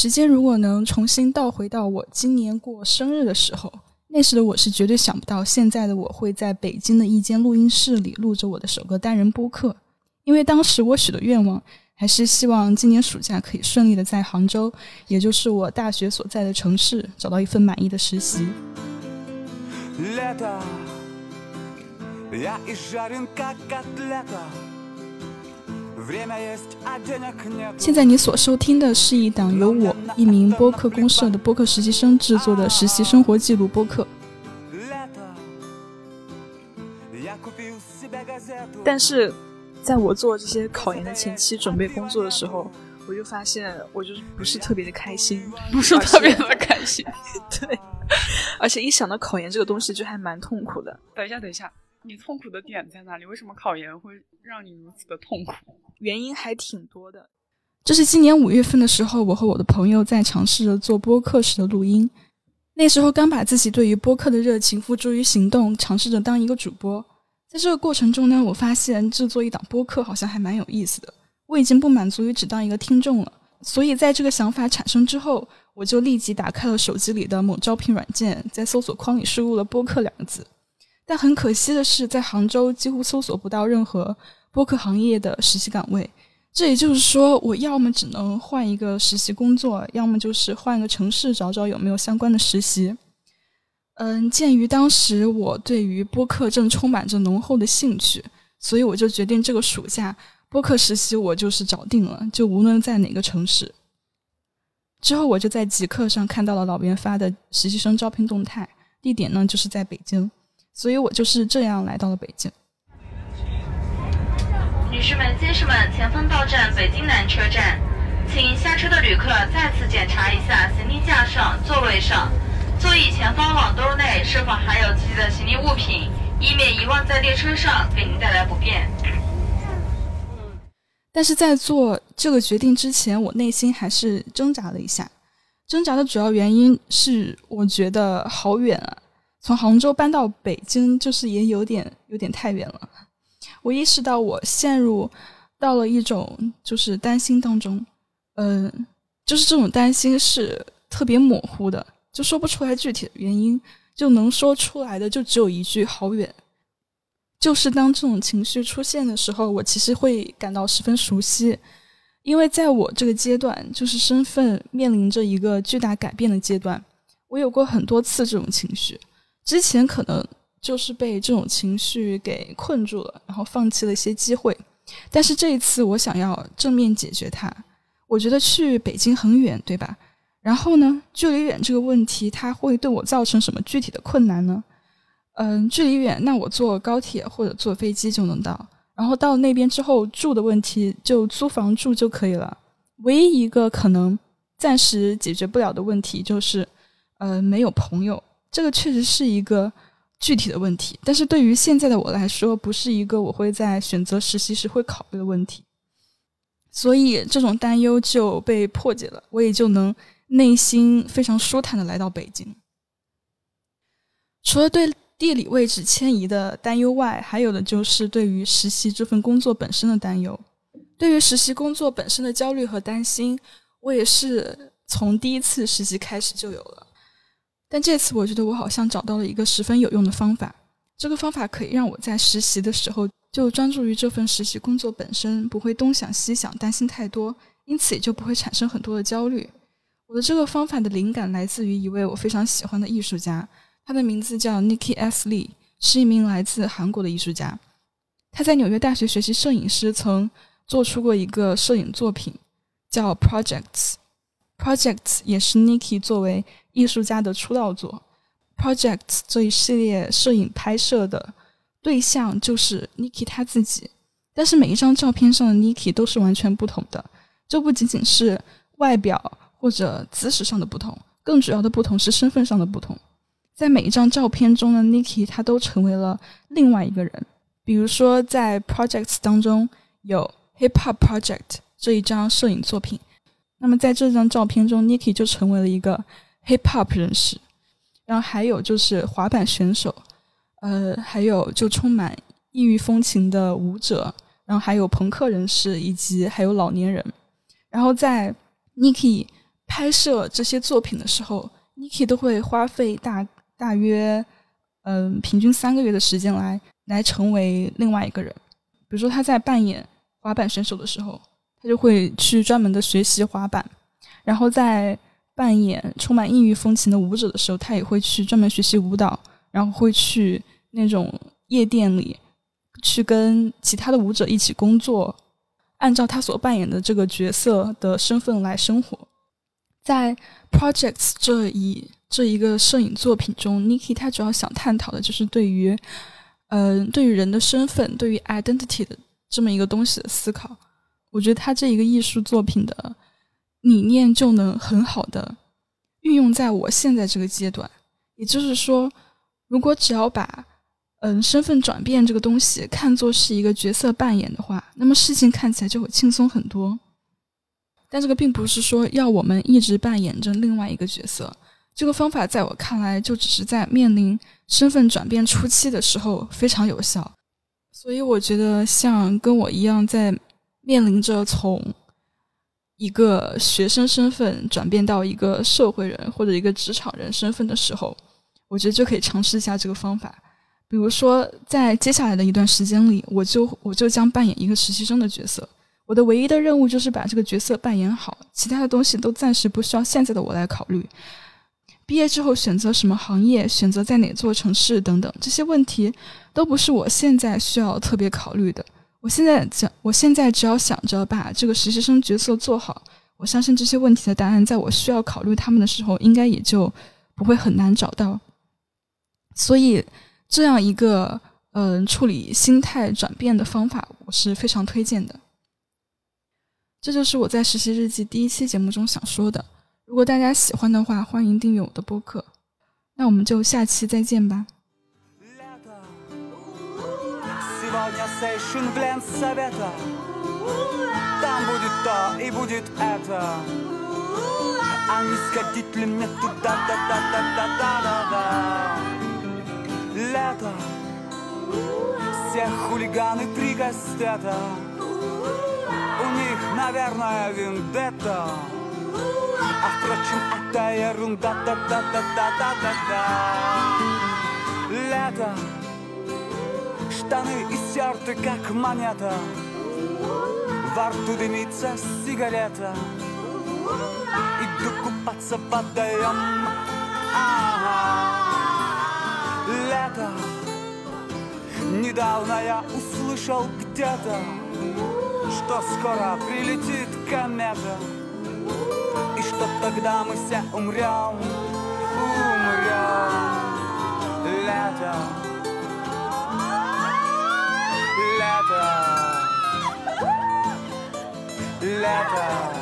时间如果能重新倒回到我今年过生日的时候，那时的我是绝对想不到，现在的我会在北京的一间录音室里录着我的首个单人播客。因为当时我许的愿望，还是希望今年暑假可以顺利的在杭州，也就是我大学所在的城市，找到一份满意的实习。现在你所收听的是一档由我一名播客公社的播客实习生制作的实习生活记录播客。但是，在我做这些考研的前期准备工作的时候，我就发现我就是不是特别的开心，不是特别的开心。对，而且一想到考研这个东西，就还蛮痛苦的。等一下，等一下。你痛苦的点在哪里？为什么考研会让你如此的痛苦？原因还挺多的。这是今年五月份的时候，我和我的朋友在尝试着做播客时的录音。那时候刚把自己对于播客的热情付诸于行动，尝试着当一个主播。在这个过程中呢，我发现制作一档播客好像还蛮有意思的。我已经不满足于只当一个听众了，所以在这个想法产生之后，我就立即打开了手机里的某招聘软件，在搜索框里输入了“播客”两个字。但很可惜的是，在杭州几乎搜索不到任何播客行业的实习岗位。这也就是说，我要么只能换一个实习工作，要么就是换个城市找找有没有相关的实习。嗯，鉴于当时我对于播客正充满着浓厚的兴趣，所以我就决定这个暑假播客实习我就是找定了，就无论在哪个城市。之后我就在极客上看到了老袁发的实习生招聘动态，地点呢就是在北京。所以我就是这样来到了北京。女士们、先生们，前方到站北京南车站，请下车的旅客再次检查一下行李架上、座位上、座椅前方网兜内是否还有自己的行李物品，以免遗忘在列车上给您带来不便。但是在做这个决定之前，我内心还是挣扎了一下。挣扎的主要原因是，我觉得好远啊。从杭州搬到北京，就是也有点有点太远了。我意识到我陷入到了一种就是担心当中，嗯，就是这种担心是特别模糊的，就说不出来具体的原因，就能说出来的就只有一句“好远”。就是当这种情绪出现的时候，我其实会感到十分熟悉，因为在我这个阶段，就是身份面临着一个巨大改变的阶段，我有过很多次这种情绪。之前可能就是被这种情绪给困住了，然后放弃了一些机会。但是这一次，我想要正面解决它。我觉得去北京很远，对吧？然后呢，距离远这个问题，它会对我造成什么具体的困难呢？嗯，距离远，那我坐高铁或者坐飞机就能到。然后到那边之后住的问题，就租房住就可以了。唯一一个可能暂时解决不了的问题，就是呃，没有朋友。这个确实是一个具体的问题，但是对于现在的我来说，不是一个我会在选择实习时会考虑的问题，所以这种担忧就被破解了，我也就能内心非常舒坦的来到北京。除了对地理位置迁移的担忧外，还有的就是对于实习这份工作本身的担忧。对于实习工作本身的焦虑和担心，我也是从第一次实习开始就有了。但这次我觉得我好像找到了一个十分有用的方法，这个方法可以让我在实习的时候就专注于这份实习工作本身，不会东想西想，担心太多，因此也就不会产生很多的焦虑。我的这个方法的灵感来自于一位我非常喜欢的艺术家，他的名字叫 Nikki S. Lee，是一名来自韩国的艺术家。他在纽约大学学习摄影师，曾做出过一个摄影作品叫 Projects。Projects 也是 Niki 作为艺术家的出道作。Projects 这一系列摄影拍摄的对象就是 Niki 他自己，但是每一张照片上的 Niki 都是完全不同的。这不仅仅是外表或者姿势上的不同，更主要的不同是身份上的不同。在每一张照片中的 Niki 他都成为了另外一个人。比如说，在 Projects 当中有 Hip Hop Project 这一张摄影作品。那么在这张照片中，Niki 就成为了一个 Hip Hop 人士，然后还有就是滑板选手，呃，还有就充满异域风情的舞者，然后还有朋克人士，以及还有老年人。然后在 Niki 拍摄这些作品的时候，Niki 都会花费大大约嗯平均三个月的时间来来成为另外一个人。比如说他在扮演滑板选手的时候，他就会去专门的学习滑板；然后在扮演充满异域风情的舞者的时候，他也会去专门学习舞蹈，然后会去那种夜店里去跟其他的舞者一起工作，按照他所扮演的这个角色的身份来生活。在 Projects 这一这一个摄影作品中，Niki 他主要想探讨的就是对于，嗯，对于人的身份，对于 identity 的这么一个东西的思考。我觉得他这一个艺术作品的。理念就能很好的运用在我现在这个阶段，也就是说，如果只要把嗯身份转变这个东西看作是一个角色扮演的话，那么事情看起来就会轻松很多。但这个并不是说要我们一直扮演着另外一个角色，这个方法在我看来就只是在面临身份转变初期的时候非常有效。所以我觉得像跟我一样在面临着从一个学生身份转变到一个社会人或者一个职场人身份的时候，我觉得就可以尝试一下这个方法。比如说，在接下来的一段时间里，我就我就将扮演一个实习生的角色。我的唯一的任务就是把这个角色扮演好，其他的东西都暂时不需要现在的我来考虑。毕业之后选择什么行业，选择在哪座城市等等，这些问题都不是我现在需要特别考虑的。我现在只，我现在只要想着把这个实习生角色做好，我相信这些问题的答案，在我需要考虑他们的时候，应该也就不会很难找到。所以，这样一个嗯处理心态转变的方法，我是非常推荐的。这就是我在实习日记第一期节目中想说的。如果大家喜欢的话，欢迎订阅我的播客。那我们就下期再见吧。Сегодня сейшн в Ленсовета Там будет то и будет это А не сходить ли мне туда, да-да-да-да-да-да-да Лето Все хулиганы пригостята У них, наверное, вендетта А впрочем, это ерунда, да-да-да-да-да-да-да Лето Штаны истерты, как монета. Во рту дымится сигарета. Иду купаться в водоем. Ага. Лето. Недавно я услышал где-то Что скоро прилетит комета. И что тогда мы все умрем. Умрем. Лето letter. Letter.